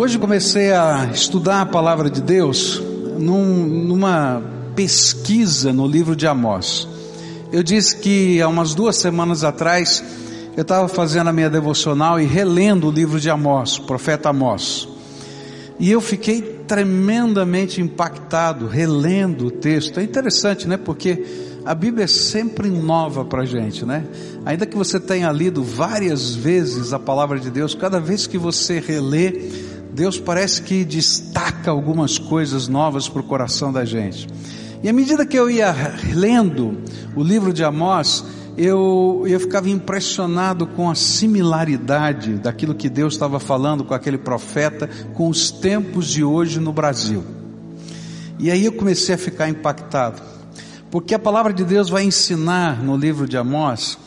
Hoje comecei a estudar a palavra de Deus num, numa pesquisa no livro de Amós. Eu disse que há umas duas semanas atrás eu estava fazendo a minha devocional e relendo o livro de Amós, o profeta Amós. E eu fiquei tremendamente impactado relendo o texto. É interessante, né? Porque a Bíblia é sempre nova para a gente, né? Ainda que você tenha lido várias vezes a palavra de Deus, cada vez que você relê, Deus parece que destaca algumas coisas novas para o coração da gente. E à medida que eu ia lendo o livro de Amós, eu, eu ficava impressionado com a similaridade daquilo que Deus estava falando com aquele profeta com os tempos de hoje no Brasil. E aí eu comecei a ficar impactado, porque a palavra de Deus vai ensinar no livro de Amós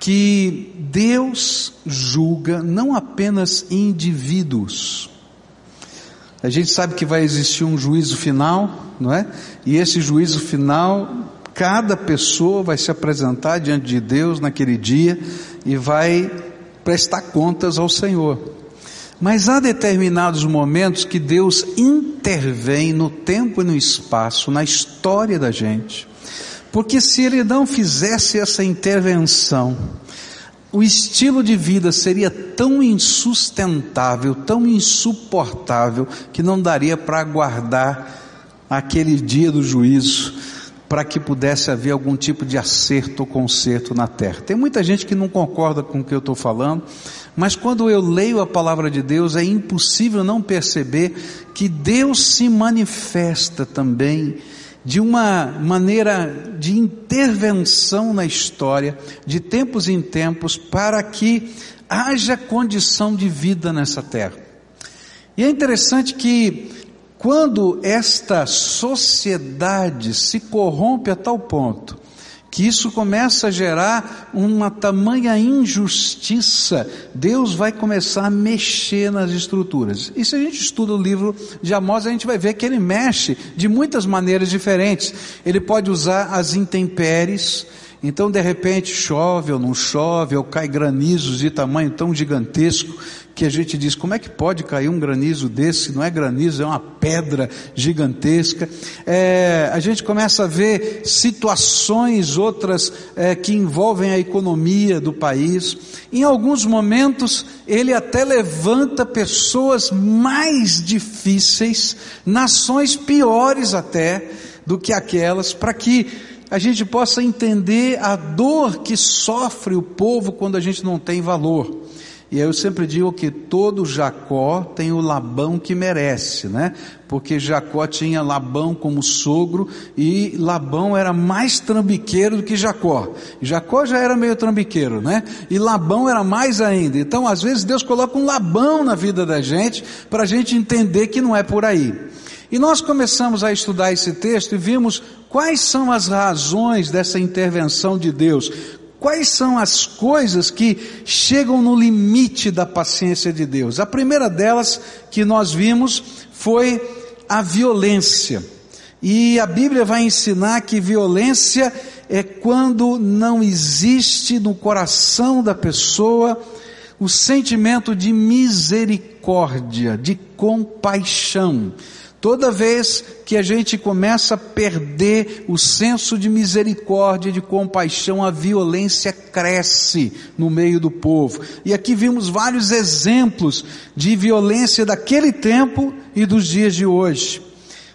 que Deus julga não apenas indivíduos, a gente sabe que vai existir um juízo final, não é? E esse juízo final, cada pessoa vai se apresentar diante de Deus naquele dia e vai prestar contas ao Senhor. Mas há determinados momentos que Deus intervém no tempo e no espaço, na história da gente. Porque se Ele não fizesse essa intervenção, o estilo de vida seria tão insustentável, tão insuportável, que não daria para aguardar aquele dia do juízo, para que pudesse haver algum tipo de acerto ou conserto na terra. Tem muita gente que não concorda com o que eu estou falando, mas quando eu leio a palavra de Deus, é impossível não perceber que Deus se manifesta também de uma maneira de intervenção na história, de tempos em tempos, para que haja condição de vida nessa terra. E é interessante que, quando esta sociedade se corrompe a tal ponto, que isso começa a gerar uma tamanha injustiça, Deus vai começar a mexer nas estruturas. E se a gente estuda o livro de Amós, a gente vai ver que ele mexe de muitas maneiras diferentes. Ele pode usar as intempéries, então de repente chove ou não chove, ou cai granizos de tamanho tão gigantesco que a gente diz, como é que pode cair um granizo desse? Não é granizo, é uma pedra gigantesca. É, a gente começa a ver situações outras é, que envolvem a economia do país. Em alguns momentos, ele até levanta pessoas mais difíceis, nações piores até do que aquelas, para que a gente possa entender a dor que sofre o povo quando a gente não tem valor. E eu sempre digo que todo Jacó tem o Labão que merece, né? Porque Jacó tinha Labão como sogro e Labão era mais trambiqueiro do que Jacó. Jacó já era meio trambiqueiro, né? E Labão era mais ainda. Então, às vezes, Deus coloca um Labão na vida da gente para a gente entender que não é por aí. E nós começamos a estudar esse texto e vimos quais são as razões dessa intervenção de Deus, Quais são as coisas que chegam no limite da paciência de Deus? A primeira delas que nós vimos foi a violência. E a Bíblia vai ensinar que violência é quando não existe no coração da pessoa o sentimento de misericórdia, de compaixão. Toda vez que a gente começa a perder o senso de misericórdia, de compaixão, a violência cresce no meio do povo. E aqui vimos vários exemplos de violência daquele tempo e dos dias de hoje.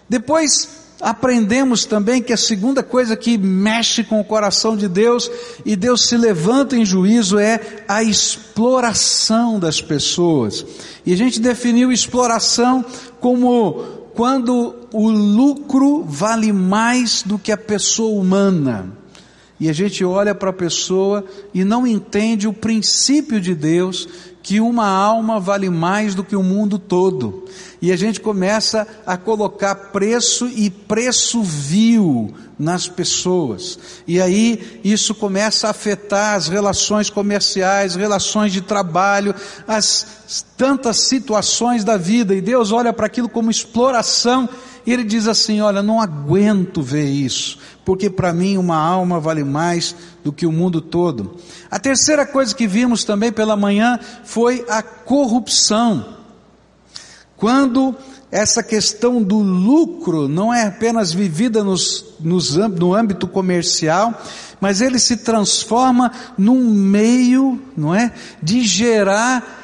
Depois aprendemos também que a segunda coisa que mexe com o coração de Deus e Deus se levanta em juízo é a exploração das pessoas. E a gente definiu exploração como quando o lucro vale mais do que a pessoa humana. E a gente olha para a pessoa e não entende o princípio de Deus que uma alma vale mais do que o mundo todo. E a gente começa a colocar preço e preço vil nas pessoas. E aí isso começa a afetar as relações comerciais, relações de trabalho, as tantas situações da vida. E Deus olha para aquilo como exploração e ele diz assim: Olha, não aguento ver isso, porque para mim uma alma vale mais do que o mundo todo. A terceira coisa que vimos também pela manhã foi a corrupção. Quando essa questão do lucro não é apenas vivida nos, nos, no âmbito comercial, mas ele se transforma num meio, não é, de gerar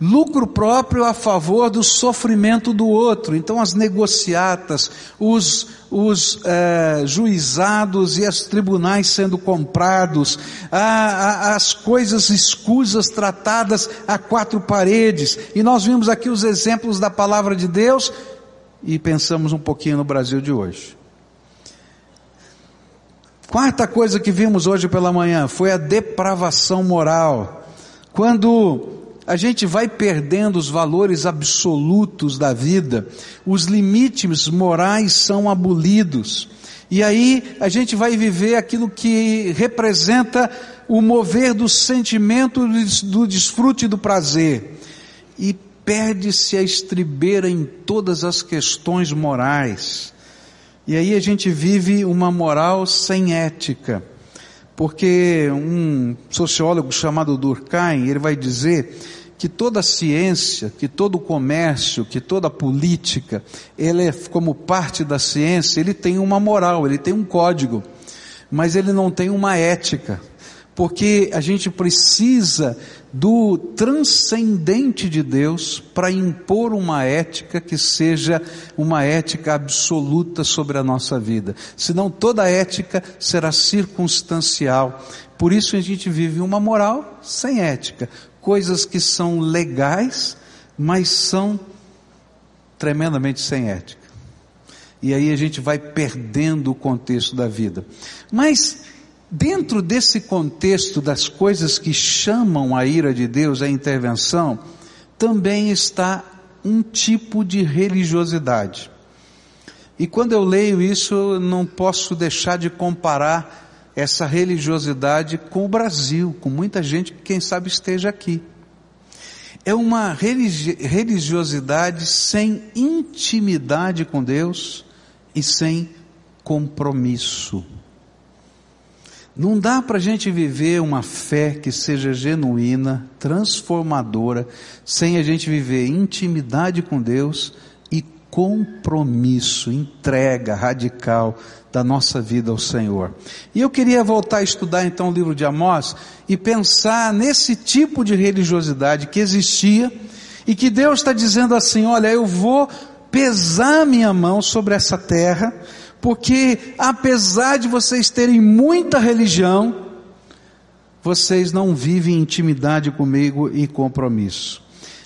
lucro próprio a favor do sofrimento do outro. Então, as negociatas, os, os eh, juizados e os tribunais sendo comprados, a, a, as coisas escusas tratadas a quatro paredes. E nós vimos aqui os exemplos da palavra de Deus e pensamos um pouquinho no Brasil de hoje. Quarta coisa que vimos hoje pela manhã foi a depravação moral. Quando a gente vai perdendo os valores absolutos da vida, os limites morais são abolidos, e aí a gente vai viver aquilo que representa o mover do sentimento do desfrute do prazer, e perde-se a estribeira em todas as questões morais. E aí a gente vive uma moral sem ética porque um sociólogo chamado Durkheim, ele vai dizer que toda ciência, que todo comércio, que toda política, ele é como parte da ciência, ele tem uma moral, ele tem um código, mas ele não tem uma ética, porque a gente precisa do transcendente de Deus para impor uma ética que seja uma ética absoluta sobre a nossa vida. Senão toda ética será circunstancial. Por isso a gente vive uma moral sem ética, coisas que são legais, mas são tremendamente sem ética. E aí a gente vai perdendo o contexto da vida. Mas Dentro desse contexto das coisas que chamam a ira de Deus, a intervenção, também está um tipo de religiosidade. E quando eu leio isso, eu não posso deixar de comparar essa religiosidade com o Brasil, com muita gente que quem sabe esteja aqui. É uma religi religiosidade sem intimidade com Deus e sem compromisso. Não dá para a gente viver uma fé que seja genuína, transformadora, sem a gente viver intimidade com Deus e compromisso, entrega radical da nossa vida ao Senhor. E eu queria voltar a estudar então o livro de Amós e pensar nesse tipo de religiosidade que existia e que Deus está dizendo assim: olha, eu vou pesar minha mão sobre essa terra porque apesar de vocês terem muita religião, vocês não vivem intimidade comigo e compromisso.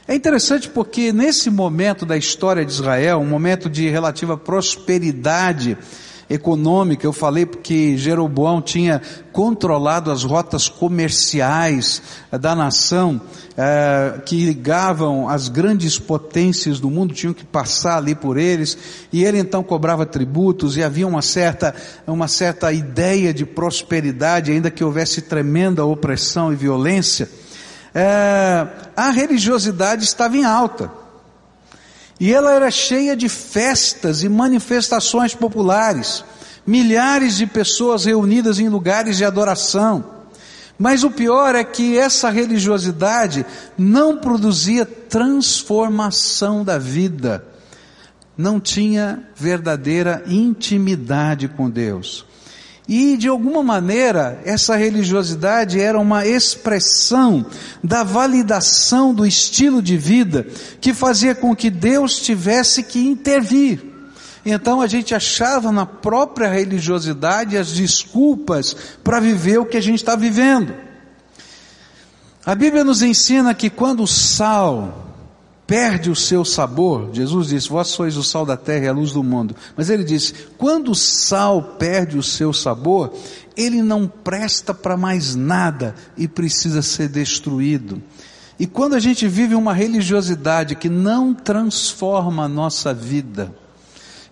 É interessante porque nesse momento da história de Israel, um momento de relativa prosperidade, econômica, eu falei porque Jeroboão tinha controlado as rotas comerciais eh, da nação, eh, que ligavam as grandes potências do mundo, tinham que passar ali por eles, e ele então cobrava tributos, e havia uma certa, uma certa ideia de prosperidade, ainda que houvesse tremenda opressão e violência. Eh, a religiosidade estava em alta. E ela era cheia de festas e manifestações populares, milhares de pessoas reunidas em lugares de adoração. Mas o pior é que essa religiosidade não produzia transformação da vida, não tinha verdadeira intimidade com Deus. E de alguma maneira, essa religiosidade era uma expressão da validação do estilo de vida que fazia com que Deus tivesse que intervir. Então a gente achava na própria religiosidade as desculpas para viver o que a gente está vivendo. A Bíblia nos ensina que quando o sal perde o seu sabor, Jesus disse: Vós sois o sal da terra e a luz do mundo. Mas ele disse: quando o sal perde o seu sabor, ele não presta para mais nada e precisa ser destruído. E quando a gente vive uma religiosidade que não transforma a nossa vida,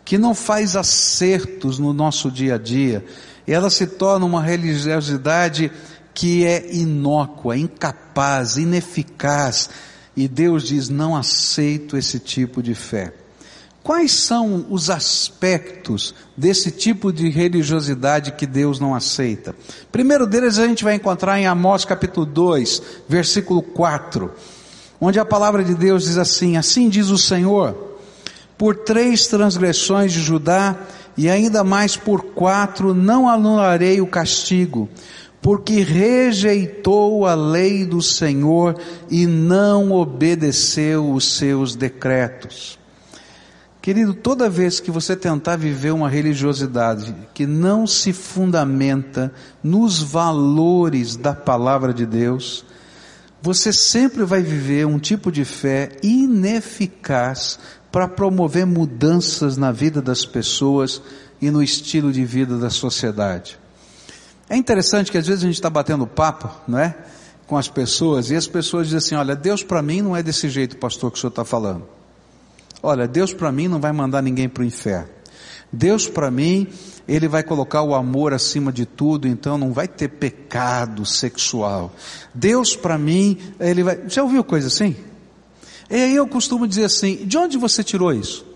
que não faz acertos no nosso dia a dia, ela se torna uma religiosidade que é inócua, incapaz, ineficaz, e Deus diz: não aceito esse tipo de fé. Quais são os aspectos desse tipo de religiosidade que Deus não aceita? Primeiro deles a gente vai encontrar em Amós capítulo 2, versículo 4, onde a palavra de Deus diz assim: Assim diz o Senhor, Por três transgressões de Judá, e ainda mais por quatro, não anularei o castigo, porque rejeitou a lei do Senhor e não obedeceu os seus decretos. Querido, toda vez que você tentar viver uma religiosidade que não se fundamenta nos valores da palavra de Deus, você sempre vai viver um tipo de fé ineficaz para promover mudanças na vida das pessoas e no estilo de vida da sociedade. É interessante que às vezes a gente está batendo papo, não é? Com as pessoas, e as pessoas dizem assim: olha, Deus para mim não é desse jeito, pastor, que o senhor está falando. Olha, Deus para mim não vai mandar ninguém para o inferno. Deus para mim, Ele vai colocar o amor acima de tudo, então não vai ter pecado sexual. Deus para mim, Ele vai. Já ouviu coisa assim? E aí eu costumo dizer assim: de onde você tirou isso?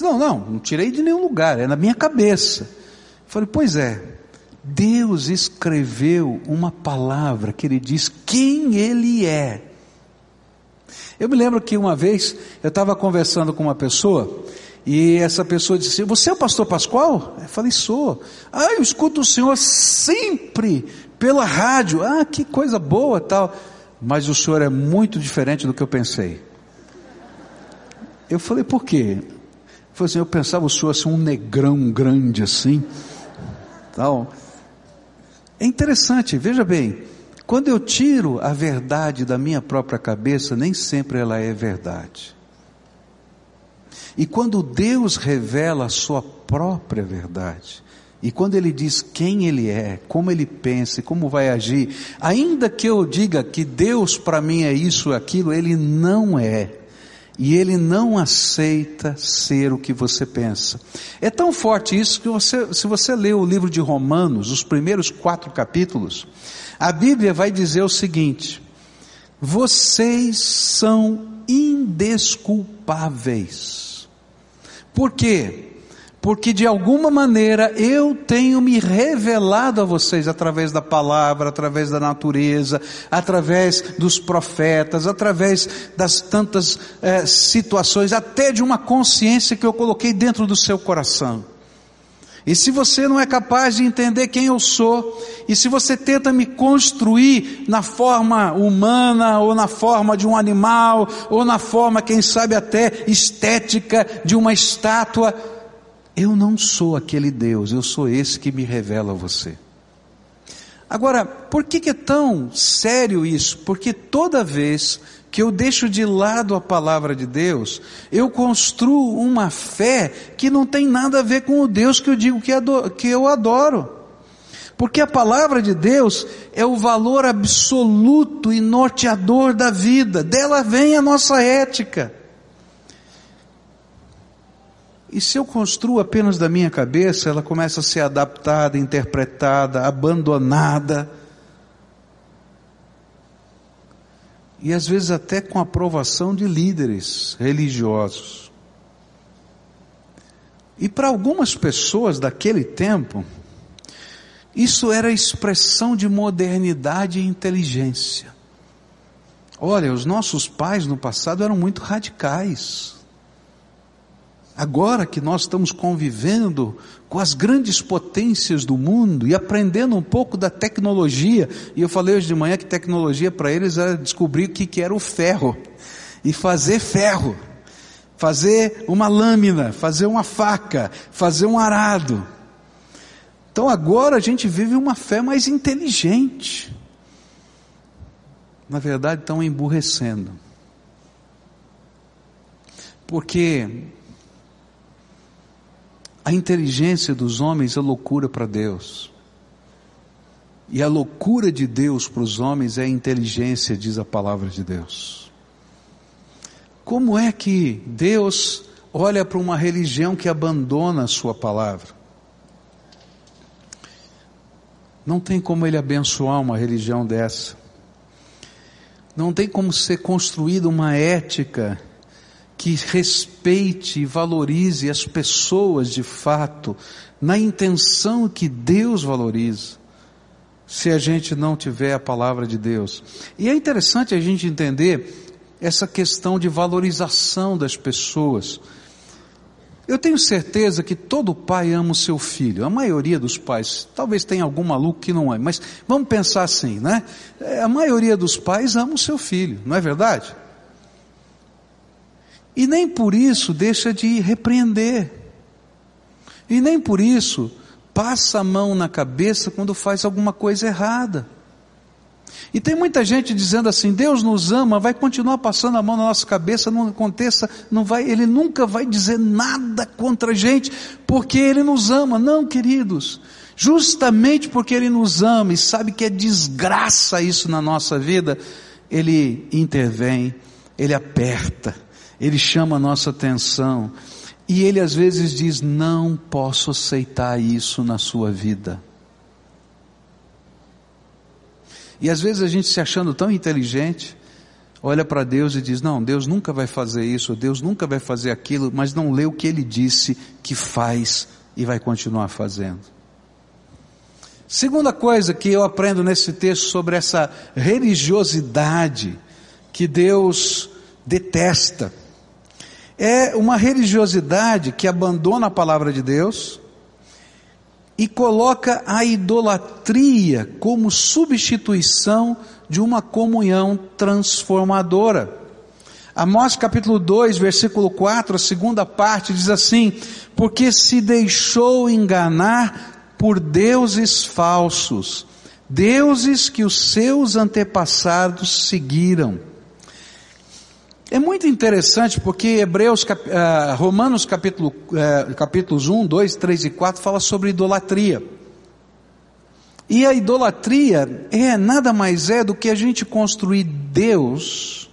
Não, não, não tirei de nenhum lugar, é na minha cabeça. Falei, pois é, Deus escreveu uma palavra que ele diz quem ele é. Eu me lembro que uma vez eu estava conversando com uma pessoa e essa pessoa disse: Você é o pastor Pascoal? Eu falei: Sou. Ah, eu escuto o senhor sempre pela rádio. Ah, que coisa boa tal. Mas o senhor é muito diferente do que eu pensei. Eu falei: Por quê? Ele assim: Eu pensava o senhor assim, um negrão grande assim. Então, é interessante, veja bem, quando eu tiro a verdade da minha própria cabeça, nem sempre ela é verdade. E quando Deus revela a sua própria verdade, e quando Ele diz quem Ele é, como Ele pensa e como vai agir, ainda que eu diga que Deus para mim é isso aquilo, Ele não é e ele não aceita ser o que você pensa. É tão forte isso que você, se você ler o livro de Romanos, os primeiros quatro capítulos, a Bíblia vai dizer o seguinte: vocês são indesculpáveis. Por quê? Porque de alguma maneira eu tenho me revelado a vocês através da palavra, através da natureza, através dos profetas, através das tantas é, situações, até de uma consciência que eu coloquei dentro do seu coração. E se você não é capaz de entender quem eu sou, e se você tenta me construir na forma humana, ou na forma de um animal, ou na forma, quem sabe até estética de uma estátua, eu não sou aquele Deus, eu sou esse que me revela a você. Agora, por que, é tão sério isso? Porque toda vez que eu deixo de lado a palavra de Deus, eu construo uma fé que não tem nada a ver com o Deus que eu digo que, que eu adoro. Porque a palavra de Deus é o valor absoluto e norteador da vida, dela vem a nossa ética. E se eu construo apenas da minha cabeça, ela começa a ser adaptada, interpretada, abandonada. E às vezes até com aprovação de líderes religiosos. E para algumas pessoas daquele tempo, isso era expressão de modernidade e inteligência. Olha, os nossos pais no passado eram muito radicais. Agora que nós estamos convivendo com as grandes potências do mundo e aprendendo um pouco da tecnologia, e eu falei hoje de manhã que tecnologia para eles era descobrir o que, era o ferro, e fazer ferro, fazer uma lâmina, fazer uma faca, fazer um arado. Então agora a gente vive uma fé mais inteligente. Na verdade, estão emburrecendo. Porque a inteligência dos homens é loucura para Deus. E a loucura de Deus para os homens é a inteligência, diz a palavra de Deus. Como é que Deus olha para uma religião que abandona a sua palavra? Não tem como ele abençoar uma religião dessa. Não tem como ser construída uma ética que respeite e valorize as pessoas de fato, na intenção que Deus valoriza, se a gente não tiver a palavra de Deus. E é interessante a gente entender essa questão de valorização das pessoas. Eu tenho certeza que todo pai ama o seu filho, a maioria dos pais, talvez tenha algum maluco que não ame, mas vamos pensar assim, né? É, a maioria dos pais ama o seu filho, não é verdade? E nem por isso deixa de repreender, e nem por isso passa a mão na cabeça quando faz alguma coisa errada. E tem muita gente dizendo assim: Deus nos ama, vai continuar passando a mão na nossa cabeça, não aconteça, não vai, Ele nunca vai dizer nada contra a gente, porque Ele nos ama. Não, queridos, justamente porque Ele nos ama e sabe que é desgraça isso na nossa vida, Ele intervém, Ele aperta, Ele chama a nossa atenção, e Ele às vezes diz: Não posso aceitar isso na sua vida. E às vezes a gente se achando tão inteligente, olha para Deus e diz: Não, Deus nunca vai fazer isso, Deus nunca vai fazer aquilo, mas não lê o que ele disse que faz e vai continuar fazendo. Segunda coisa que eu aprendo nesse texto sobre essa religiosidade que Deus detesta, é uma religiosidade que abandona a palavra de Deus, e coloca a idolatria como substituição de uma comunhão transformadora. Amós capítulo 2, versículo 4, a segunda parte diz assim: Porque se deixou enganar por deuses falsos, deuses que os seus antepassados seguiram. É muito interessante porque Hebreus, uh, Romanos capítulo, uh, capítulos 1, 2, 3 e 4 fala sobre idolatria. E a idolatria é nada mais é do que a gente construir Deus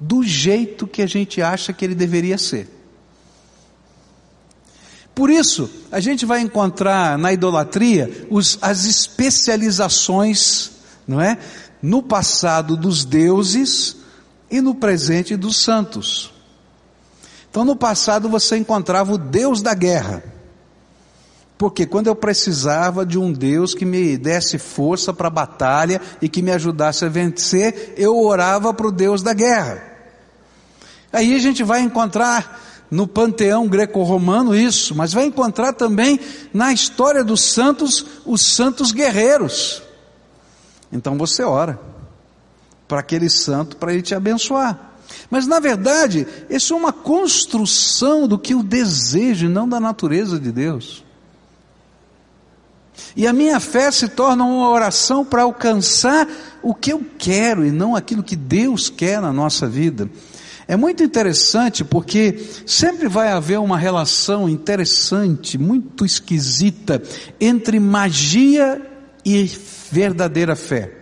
do jeito que a gente acha que ele deveria ser. Por isso, a gente vai encontrar na idolatria os, as especializações, não é? No passado dos deuses, e no presente dos santos. Então no passado você encontrava o Deus da guerra. Porque quando eu precisava de um Deus que me desse força para a batalha e que me ajudasse a vencer, eu orava para o Deus da guerra. Aí a gente vai encontrar no panteão greco-romano isso, mas vai encontrar também na história dos santos os santos guerreiros. Então você ora para aquele santo para ele te abençoar. Mas na verdade, isso é uma construção do que o desejo, não da natureza de Deus. E a minha fé se torna uma oração para alcançar o que eu quero e não aquilo que Deus quer na nossa vida. É muito interessante porque sempre vai haver uma relação interessante, muito esquisita, entre magia e verdadeira fé.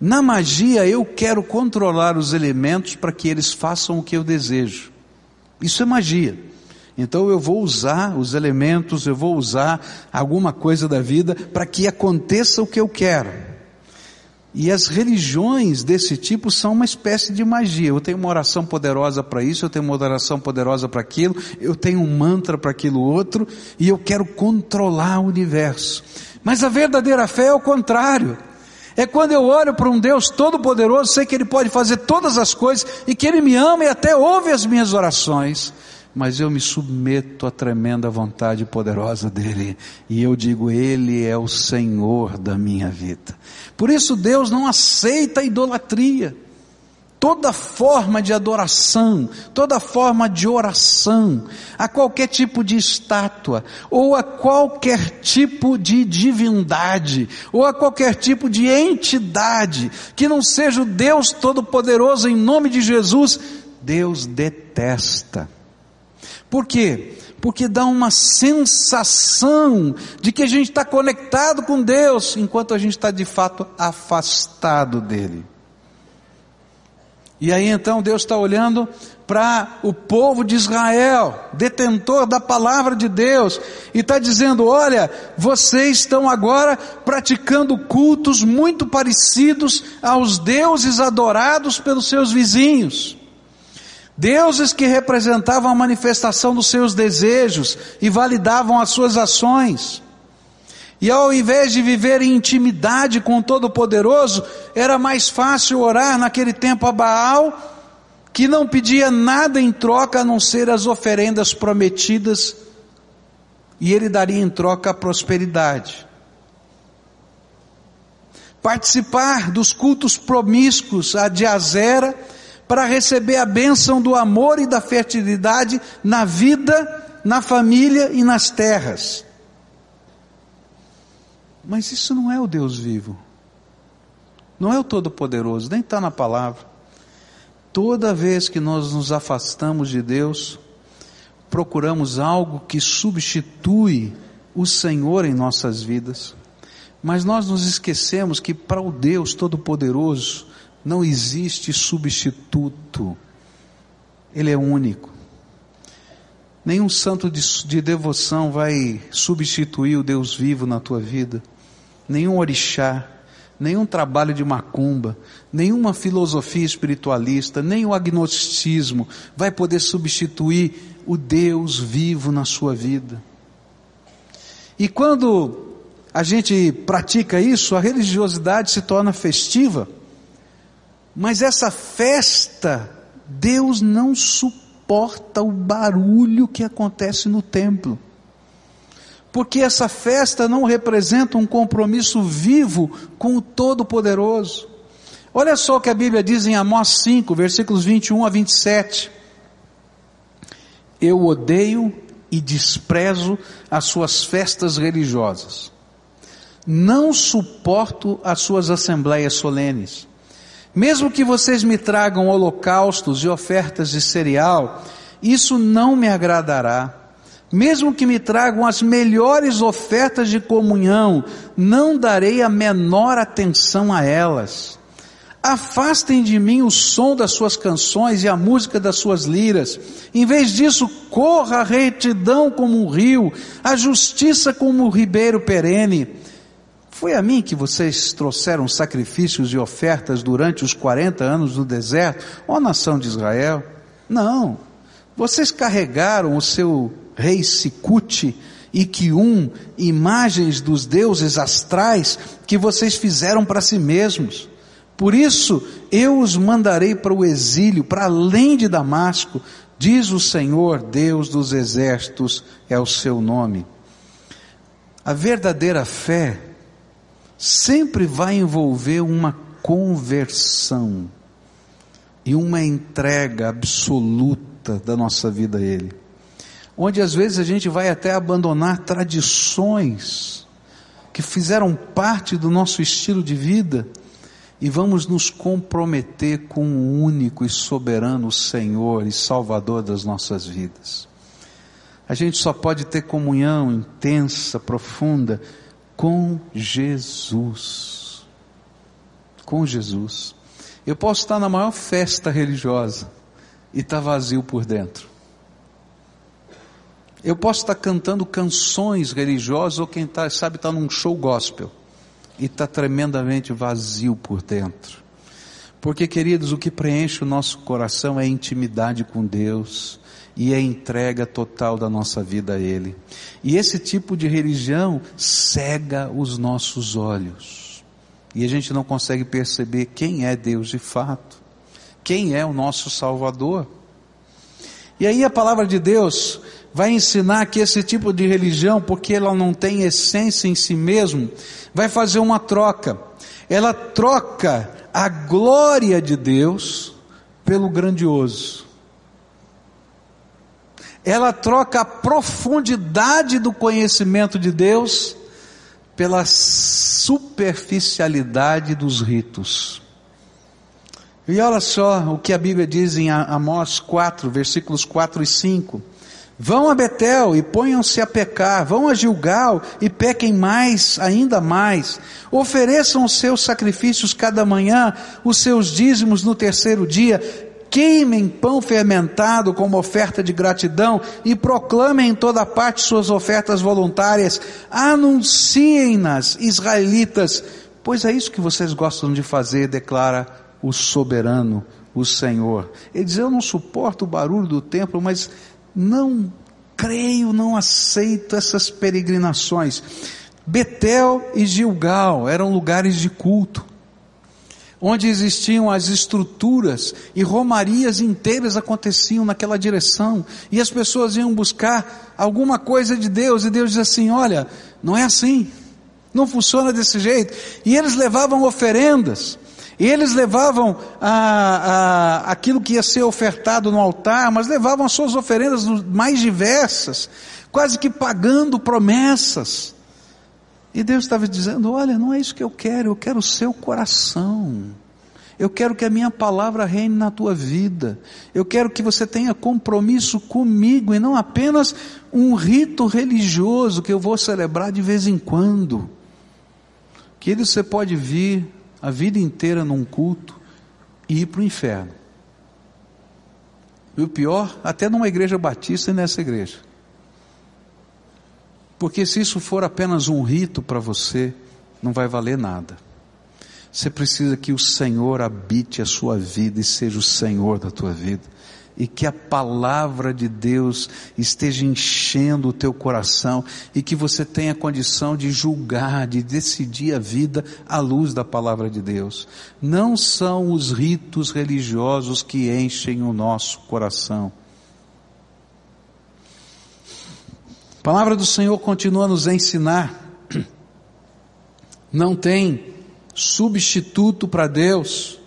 Na magia eu quero controlar os elementos para que eles façam o que eu desejo. Isso é magia. Então eu vou usar os elementos, eu vou usar alguma coisa da vida para que aconteça o que eu quero. E as religiões desse tipo são uma espécie de magia. Eu tenho uma oração poderosa para isso, eu tenho uma oração poderosa para aquilo, eu tenho um mantra para aquilo outro, e eu quero controlar o universo. Mas a verdadeira fé é o contrário. É quando eu olho para um Deus todo-poderoso, sei que Ele pode fazer todas as coisas e que Ele me ama e até ouve as minhas orações, mas eu me submeto à tremenda vontade poderosa dEle. E eu digo: Ele é o Senhor da minha vida. Por isso Deus não aceita a idolatria toda forma de adoração, toda forma de oração, a qualquer tipo de estátua, ou a qualquer tipo de divindade, ou a qualquer tipo de entidade, que não seja o Deus Todo-Poderoso em nome de Jesus, Deus detesta. Por quê? Porque dá uma sensação de que a gente está conectado com Deus, enquanto a gente está de fato afastado dele. E aí então Deus está olhando para o povo de Israel, detentor da palavra de Deus, e está dizendo: olha, vocês estão agora praticando cultos muito parecidos aos deuses adorados pelos seus vizinhos. Deuses que representavam a manifestação dos seus desejos e validavam as suas ações. E ao invés de viver em intimidade com o Todo-Poderoso, era mais fácil orar naquele tempo a Baal que não pedia nada em troca a não ser as oferendas prometidas, e ele daria em troca a prosperidade. Participar dos cultos promíscuos a de Azera, para receber a bênção do amor e da fertilidade na vida, na família e nas terras. Mas isso não é o Deus vivo. Não é o Todo-Poderoso, nem está na palavra. Toda vez que nós nos afastamos de Deus, procuramos algo que substitui o Senhor em nossas vidas. Mas nós nos esquecemos que para o Deus Todo-Poderoso não existe substituto. Ele é único. Nenhum santo de, de, devoção vai substituir o Deus vivo na tua vida. Nenhum orixá nenhum trabalho de macumba, nenhuma filosofia espiritualista, nem o agnosticismo vai poder substituir o Deus vivo na sua vida. E quando a gente pratica isso, a religiosidade se torna festiva, mas essa festa, Deus não suporta o barulho que acontece no templo porque essa festa não representa um compromisso vivo com o Todo-Poderoso. Olha só o que a Bíblia diz em Amós 5, versículos 21 a 27. Eu odeio e desprezo as suas festas religiosas. Não suporto as suas assembleias solenes. Mesmo que vocês me tragam holocaustos e ofertas de cereal, isso não me agradará mesmo que me tragam as melhores ofertas de comunhão, não darei a menor atenção a elas. Afastem de mim o som das suas canções e a música das suas liras. Em vez disso, corra a retidão como um rio, a justiça como um ribeiro perene. Foi a mim que vocês trouxeram sacrifícios e ofertas durante os 40 anos no deserto, ó nação de Israel? Não. Vocês carregaram o seu rei Sicute e Quium, imagens dos deuses astrais que vocês fizeram para si mesmos. Por isso eu os mandarei para o exílio, para além de Damasco, diz o Senhor, Deus dos exércitos, é o seu nome. A verdadeira fé sempre vai envolver uma conversão e uma entrega absoluta da nossa vida a Ele onde às vezes a gente vai até abandonar tradições que fizeram parte do nosso estilo de vida e vamos nos comprometer com o único e soberano Senhor e Salvador das nossas vidas. A gente só pode ter comunhão intensa, profunda com Jesus. Com Jesus. Eu posso estar na maior festa religiosa e estar vazio por dentro. Eu posso estar cantando canções religiosas ou quem tá, sabe está num show gospel e está tremendamente vazio por dentro. Porque, queridos, o que preenche o nosso coração é intimidade com Deus e a entrega total da nossa vida a Ele. E esse tipo de religião cega os nossos olhos. E a gente não consegue perceber quem é Deus de fato, quem é o nosso Salvador. E aí a palavra de Deus vai ensinar que esse tipo de religião, porque ela não tem essência em si mesmo, vai fazer uma troca. Ela troca a glória de Deus pelo grandioso. Ela troca a profundidade do conhecimento de Deus pela superficialidade dos ritos. E olha só o que a Bíblia diz em Amós 4, versículos 4 e 5. Vão a Betel e ponham-se a pecar, vão a Gilgal e pequem mais, ainda mais. Ofereçam os seus sacrifícios cada manhã, os seus dízimos no terceiro dia. Queimem pão fermentado como oferta de gratidão e proclamem em toda parte suas ofertas voluntárias. Anunciem-nas, israelitas, pois é isso que vocês gostam de fazer, declara o soberano, o Senhor. Ele diz: Eu não suporto o barulho do templo, mas não creio, não aceito essas peregrinações. Betel e Gilgal eram lugares de culto. onde existiam as estruturas e romarias inteiras aconteciam naquela direção, e as pessoas iam buscar alguma coisa de Deus, e Deus diz assim: olha, não é assim, não funciona desse jeito, e eles levavam oferendas, e eles levavam a, a, aquilo que ia ser ofertado no altar, mas levavam as suas oferendas mais diversas, quase que pagando promessas. E Deus estava dizendo: Olha, não é isso que eu quero, eu quero o seu coração. Eu quero que a minha palavra reine na tua vida. Eu quero que você tenha compromisso comigo e não apenas um rito religioso que eu vou celebrar de vez em quando. Que ele você pode vir a vida inteira num culto e ir para o inferno. E o pior, até numa igreja batista e nessa igreja. Porque se isso for apenas um rito para você, não vai valer nada. Você precisa que o Senhor habite a sua vida e seja o Senhor da tua vida. E que a palavra de Deus esteja enchendo o teu coração e que você tenha condição de julgar, de decidir a vida à luz da palavra de Deus. Não são os ritos religiosos que enchem o nosso coração A palavra do Senhor continua a nos ensinar. Não tem substituto para Deus.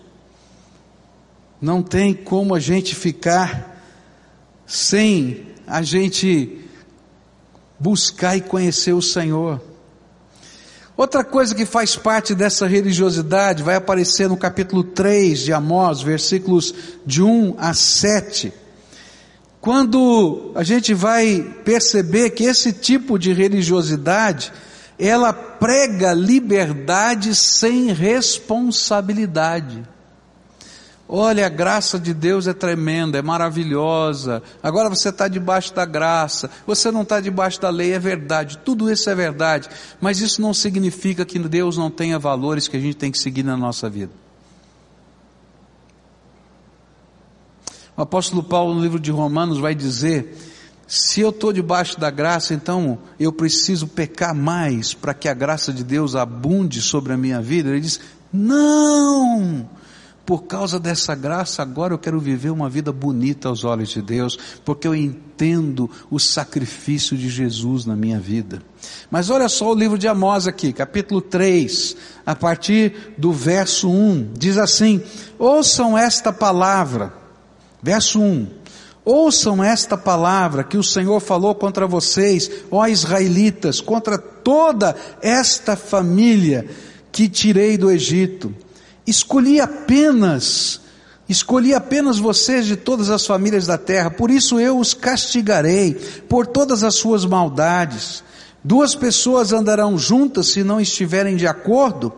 Não tem como a gente ficar sem a gente buscar e conhecer o Senhor. Outra coisa que faz parte dessa religiosidade vai aparecer no capítulo 3 de Amós, versículos de 1 a 7 quando a gente vai perceber que esse tipo de religiosidade, ela prega liberdade sem responsabilidade. Olha, a graça de Deus é tremenda, é maravilhosa. Agora você está debaixo da graça, você não está debaixo da lei, é verdade, tudo isso é verdade. Mas isso não significa que Deus não tenha valores que a gente tem que seguir na nossa vida. O apóstolo Paulo, no livro de Romanos, vai dizer: se eu estou debaixo da graça, então eu preciso pecar mais para que a graça de Deus abunde sobre a minha vida. Ele diz: não! Por causa dessa graça, agora eu quero viver uma vida bonita aos olhos de Deus, porque eu entendo o sacrifício de Jesus na minha vida. Mas olha só o livro de Amós aqui, capítulo 3, a partir do verso 1, diz assim: Ouçam esta palavra Verso 1: Ouçam esta palavra que o Senhor falou contra vocês, ó israelitas, contra toda esta família que tirei do Egito. Escolhi apenas, escolhi apenas vocês de todas as famílias da terra, por isso eu os castigarei por todas as suas maldades. Duas pessoas andarão juntas se não estiverem de acordo.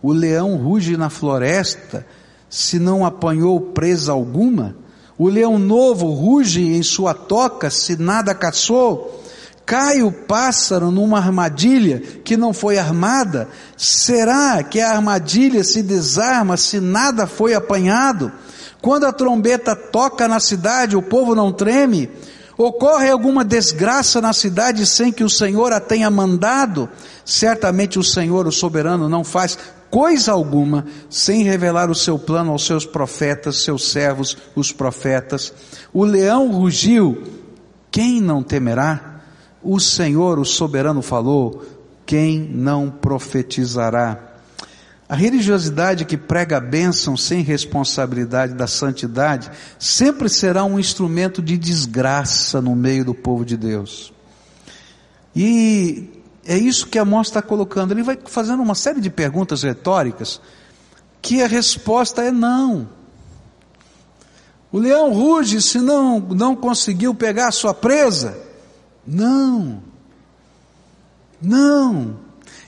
O leão ruge na floresta se não apanhou presa alguma. O leão novo ruge em sua toca se nada caçou. Cai o pássaro numa armadilha que não foi armada. Será que a armadilha se desarma se nada foi apanhado? Quando a trombeta toca na cidade, o povo não treme? Ocorre alguma desgraça na cidade sem que o Senhor a tenha mandado? Certamente o Senhor, o soberano, não faz coisa alguma sem revelar o seu plano aos seus profetas, seus servos, os profetas. O leão rugiu, quem não temerá? O Senhor, o soberano, falou, quem não profetizará? A religiosidade que prega a bênção sem responsabilidade da santidade sempre será um instrumento de desgraça no meio do povo de Deus. E é isso que Amós está colocando. Ele vai fazendo uma série de perguntas retóricas que a resposta é não. O leão ruge se não, não conseguiu pegar a sua presa? Não. Não.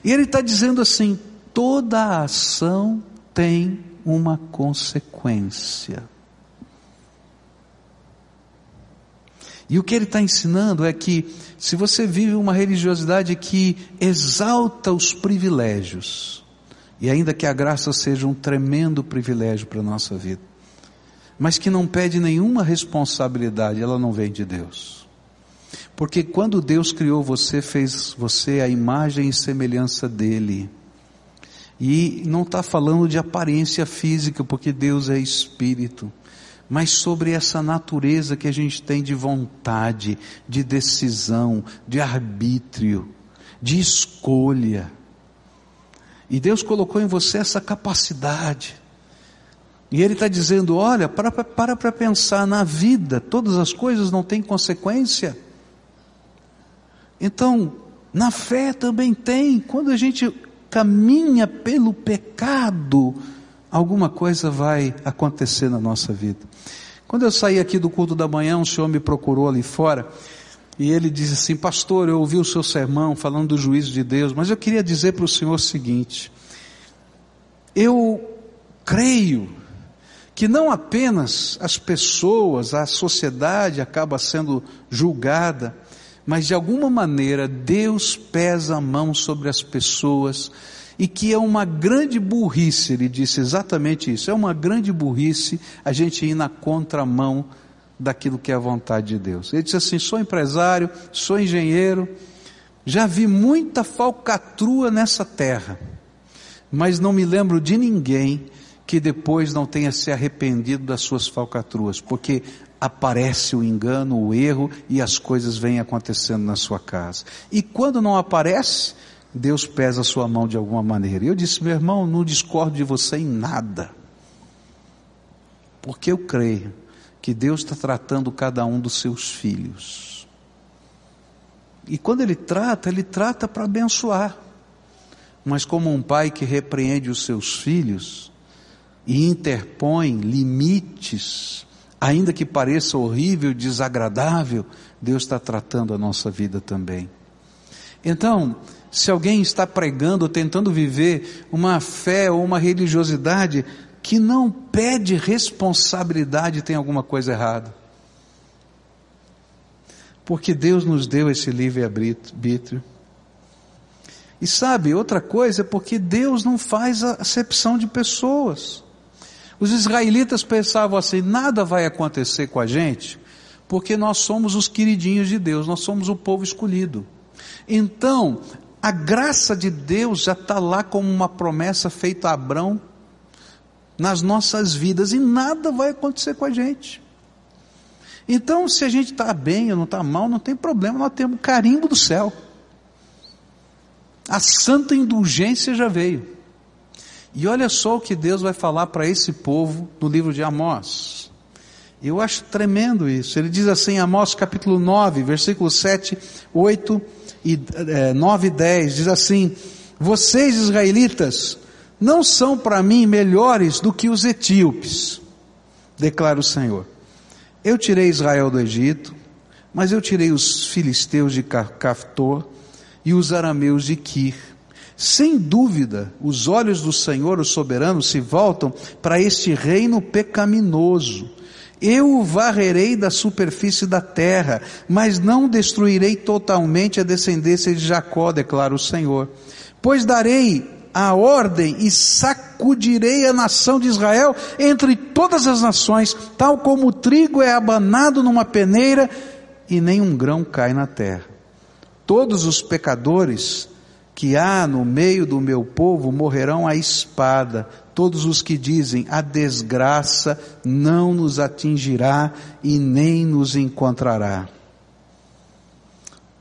E ele está dizendo assim: toda ação tem uma consequência. E o que ele está ensinando é que se você vive uma religiosidade que exalta os privilégios, e ainda que a graça seja um tremendo privilégio para a nossa vida, mas que não pede nenhuma responsabilidade, ela não vem de Deus. Porque quando Deus criou você, fez você a imagem e semelhança dele. E não está falando de aparência física, porque Deus é espírito, mas sobre essa natureza que a gente tem de vontade, de decisão, de arbítrio, de escolha. E Deus colocou em você essa capacidade. E Ele está dizendo: olha, para para para pensar na vida, todas as coisas não têm consequência. Então, na fé também tem. Quando a gente caminha pelo pecado, alguma coisa vai acontecer na nossa vida. Quando eu saí aqui do culto da manhã, um senhor me procurou ali fora e ele disse assim: Pastor, eu ouvi o seu sermão falando do juízo de Deus, mas eu queria dizer para o senhor o seguinte: eu creio que não apenas as pessoas, a sociedade acaba sendo julgada, mas de alguma maneira Deus pesa a mão sobre as pessoas e que é uma grande burrice, ele disse exatamente isso, é uma grande burrice a gente ir na contramão daquilo que é a vontade de Deus. Ele disse assim: sou empresário, sou engenheiro, já vi muita falcatrua nessa terra, mas não me lembro de ninguém que depois não tenha se arrependido das suas falcatruas, porque aparece o engano, o erro e as coisas vêm acontecendo na sua casa. E quando não aparece, Deus pesa a sua mão de alguma maneira. Eu disse, meu irmão, não discordo de você em nada. Porque eu creio que Deus está tratando cada um dos seus filhos. E quando Ele trata, Ele trata para abençoar. Mas como um pai que repreende os seus filhos e interpõe limites, ainda que pareça horrível, desagradável, Deus está tratando a nossa vida também. Então, se alguém está pregando, tentando viver uma fé ou uma religiosidade que não pede responsabilidade, tem alguma coisa errada. Porque Deus nos deu esse livre-arbítrio. E sabe, outra coisa é porque Deus não faz acepção de pessoas. Os israelitas pensavam assim: nada vai acontecer com a gente, porque nós somos os queridinhos de Deus, nós somos o povo escolhido. Então, a graça de Deus já está lá como uma promessa feita a Abraão nas nossas vidas e nada vai acontecer com a gente. Então, se a gente está bem ou não está mal, não tem problema, nós temos carimbo do céu. A santa indulgência já veio. E olha só o que Deus vai falar para esse povo no livro de Amós. Eu acho tremendo isso. Ele diz assim, Amós capítulo 9, versículo 7, 8 e é, 9 e 10, diz assim: Vocês israelitas não são para mim melhores do que os etíopes, declara o Senhor. Eu tirei Israel do Egito, mas eu tirei os filisteus de Caftor e os arameus de Kir. Sem dúvida, os olhos do Senhor, o soberano, se voltam para este reino pecaminoso eu o varrerei da superfície da terra, mas não destruirei totalmente a descendência de Jacó, declara o Senhor. Pois darei a ordem e sacudirei a nação de Israel entre todas as nações, tal como o trigo é abanado numa peneira e nenhum grão cai na terra. Todos os pecadores que há no meio do meu povo morrerão à espada, todos os que dizem a desgraça não nos atingirá e nem nos encontrará.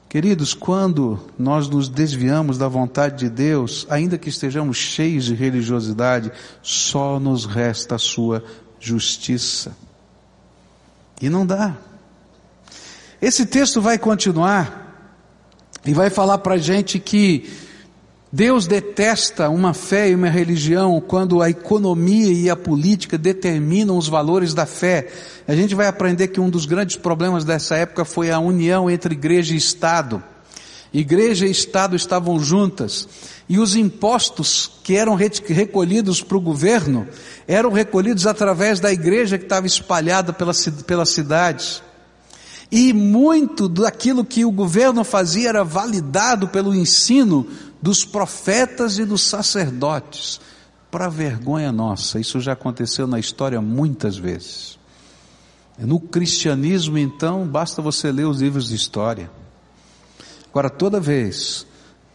Queridos, quando nós nos desviamos da vontade de Deus, ainda que estejamos cheios de religiosidade, só nos resta a sua justiça. E não dá. Esse texto vai continuar e vai falar para a gente que Deus detesta uma fé e uma religião quando a economia e a política determinam os valores da fé. A gente vai aprender que um dos grandes problemas dessa época foi a união entre igreja e Estado. Igreja e Estado estavam juntas e os impostos que eram recolhidos para o governo eram recolhidos através da igreja que estava espalhada pelas, pelas cidades. E muito daquilo que o governo fazia era validado pelo ensino dos profetas e dos sacerdotes, para vergonha nossa. Isso já aconteceu na história muitas vezes. No cristianismo, então, basta você ler os livros de história. Agora, toda vez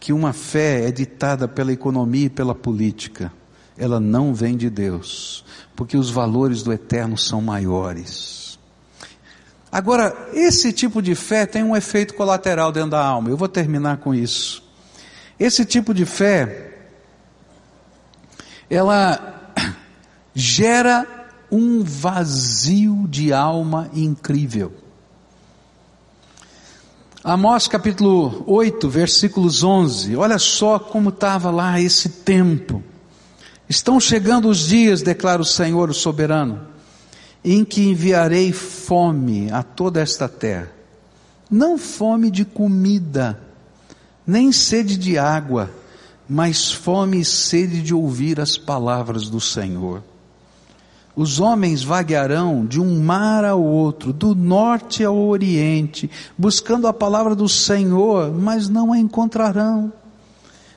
que uma fé é ditada pela economia e pela política. Ela não vem de Deus, porque os valores do eterno são maiores. Agora, esse tipo de fé tem um efeito colateral dentro da alma. Eu vou terminar com isso. Esse tipo de fé, ela gera um vazio de alma incrível. Amós capítulo 8, versículos 11. Olha só como estava lá esse tempo. Estão chegando os dias, declara o Senhor o soberano, em que enviarei fome a toda esta terra. Não fome de comida, nem sede de água, mas fome e sede de ouvir as palavras do Senhor. Os homens vaguearão de um mar ao outro, do norte ao oriente, buscando a palavra do Senhor, mas não a encontrarão.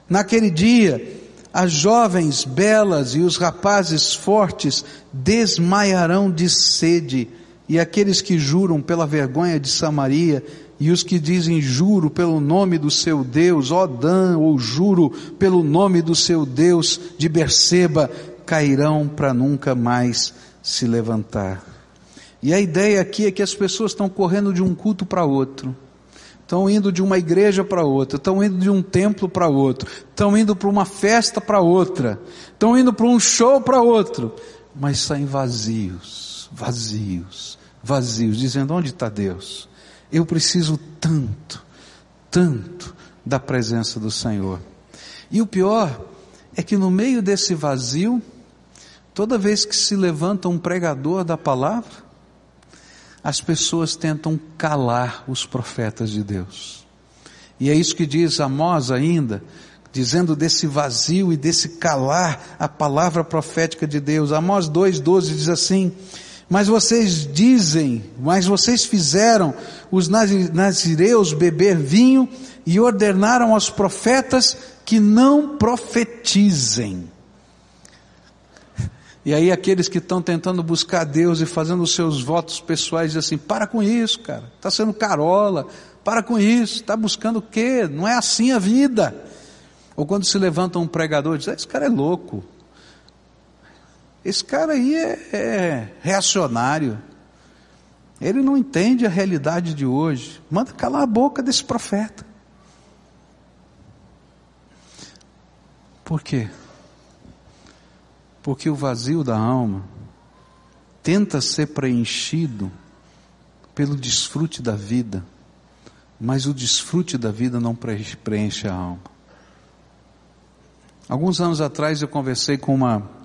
Naquele dia, as jovens belas e os rapazes fortes desmaiarão de sede, e aqueles que juram pela vergonha de Samaria, e os que dizem juro pelo nome do seu Deus, Dan, ou juro pelo nome do seu Deus de Berseba, cairão para nunca mais se levantar. E a ideia aqui é que as pessoas estão correndo de um culto para outro, estão indo de uma igreja para outra, estão indo de um templo para outro, estão indo para uma festa para outra, estão indo para um show para outro, mas saem vazios, vazios, vazios, dizendo: onde está Deus? Eu preciso tanto, tanto da presença do Senhor. E o pior é que no meio desse vazio, Toda vez que se levanta um pregador da palavra, as pessoas tentam calar os profetas de Deus. E é isso que diz Amós ainda, dizendo desse vazio e desse calar a palavra profética de Deus. Amós 2,12 diz assim, mas vocês dizem, mas vocês fizeram os nazireus beber vinho e ordenaram aos profetas que não profetizem. E aí aqueles que estão tentando buscar Deus e fazendo os seus votos pessoais dizem assim, para com isso, cara, está sendo carola, para com isso, está buscando o quê? Não é assim a vida. Ou quando se levanta um pregador e diz, ah, esse cara é louco, esse cara aí é, é reacionário, ele não entende a realidade de hoje, manda calar a boca desse profeta. Por quê? Porque o vazio da alma tenta ser preenchido pelo desfrute da vida, mas o desfrute da vida não preenche a alma. Alguns anos atrás eu conversei com uma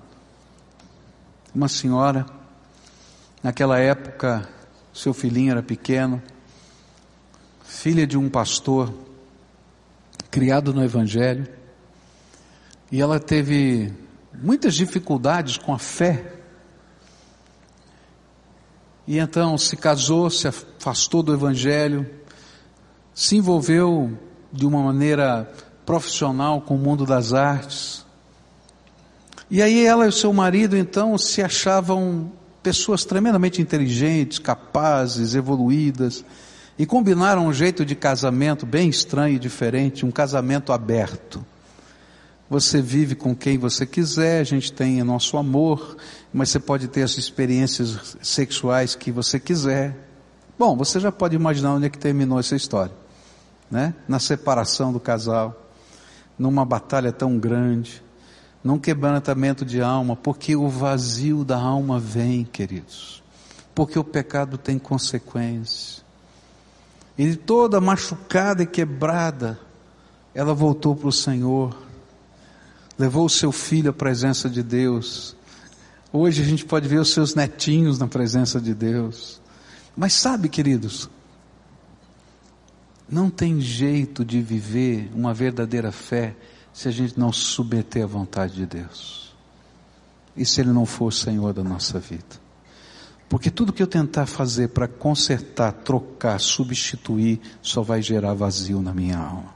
uma senhora, naquela época seu filhinho era pequeno, filha de um pastor, criado no Evangelho, e ela teve muitas dificuldades com a fé. E então se casou, se afastou do Evangelho, se envolveu de uma maneira profissional com o mundo das artes. E aí ela e o seu marido então se achavam pessoas tremendamente inteligentes, capazes, evoluídas, e combinaram um jeito de casamento bem estranho e diferente, um casamento aberto. Você vive com quem você quiser, a gente tem nosso amor, mas você pode ter as experiências sexuais que você quiser. Bom, você já pode imaginar onde é que terminou essa história, né? Na separação do casal, numa batalha tão grande, num quebrantamento de alma, porque o vazio da alma vem, queridos, porque o pecado tem consequências. E toda machucada e quebrada, ela voltou para o Senhor levou o seu filho à presença de Deus. Hoje a gente pode ver os seus netinhos na presença de Deus. Mas sabe, queridos, não tem jeito de viver uma verdadeira fé se a gente não submeter à vontade de Deus. E se Ele não for o Senhor da nossa vida. Porque tudo que eu tentar fazer para consertar, trocar, substituir, só vai gerar vazio na minha alma.